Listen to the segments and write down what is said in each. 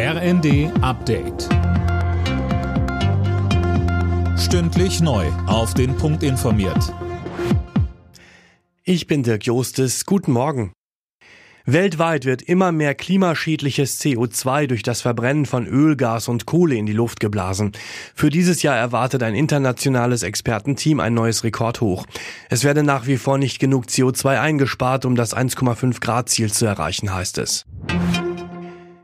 RND Update. Stündlich neu. Auf den Punkt informiert. Ich bin Dirk Jostes. Guten Morgen. Weltweit wird immer mehr klimaschädliches CO2 durch das Verbrennen von Öl, Gas und Kohle in die Luft geblasen. Für dieses Jahr erwartet ein internationales Expertenteam ein neues Rekordhoch. Es werde nach wie vor nicht genug CO2 eingespart, um das 1,5 Grad Ziel zu erreichen, heißt es.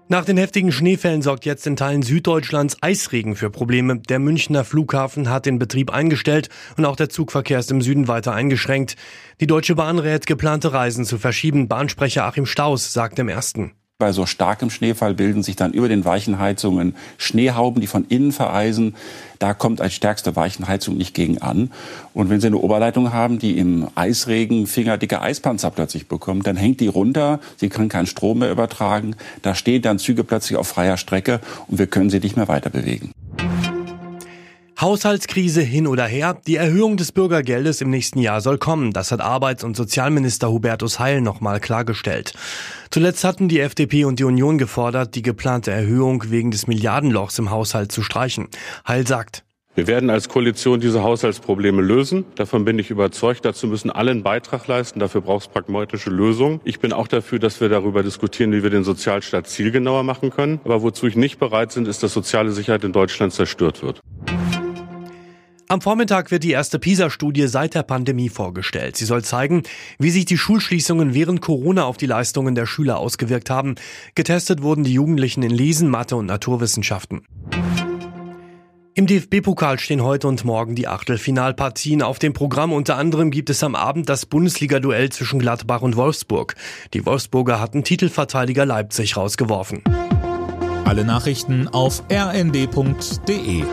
Nach den heftigen Schneefällen sorgt jetzt in Teilen Süddeutschlands Eisregen für Probleme. Der Münchner Flughafen hat den Betrieb eingestellt und auch der Zugverkehr ist im Süden weiter eingeschränkt. Die Deutsche Bahn rät, geplante Reisen zu verschieben. Bahnsprecher Achim Staus sagt im ersten. Bei so starkem Schneefall bilden sich dann über den Weichenheizungen Schneehauben, die von innen vereisen. Da kommt als stärkste Weichenheizung nicht gegen an. Und wenn Sie eine Oberleitung haben, die im Eisregen fingerdicke Eispanzer plötzlich bekommt, dann hängt die runter. Sie können keinen Strom mehr übertragen. Da stehen dann Züge plötzlich auf freier Strecke und wir können sie nicht mehr weiter bewegen. Haushaltskrise hin oder her, die Erhöhung des Bürgergeldes im nächsten Jahr soll kommen. Das hat Arbeits- und Sozialminister Hubertus Heil nochmal klargestellt. Zuletzt hatten die FDP und die Union gefordert, die geplante Erhöhung wegen des Milliardenlochs im Haushalt zu streichen. Heil sagt, wir werden als Koalition diese Haushaltsprobleme lösen. Davon bin ich überzeugt. Dazu müssen alle einen Beitrag leisten. Dafür braucht es pragmatische Lösungen. Ich bin auch dafür, dass wir darüber diskutieren, wie wir den Sozialstaat zielgenauer machen können. Aber wozu ich nicht bereit bin, ist, dass soziale Sicherheit in Deutschland zerstört wird. Am Vormittag wird die erste PISA-Studie seit der Pandemie vorgestellt. Sie soll zeigen, wie sich die Schulschließungen während Corona auf die Leistungen der Schüler ausgewirkt haben. Getestet wurden die Jugendlichen in Lesen, Mathe und Naturwissenschaften. Im DFB-Pokal stehen heute und morgen die Achtelfinalpartien. Auf dem Programm unter anderem gibt es am Abend das Bundesliga-Duell zwischen Gladbach und Wolfsburg. Die Wolfsburger hatten Titelverteidiger Leipzig rausgeworfen. Alle Nachrichten auf rnd.de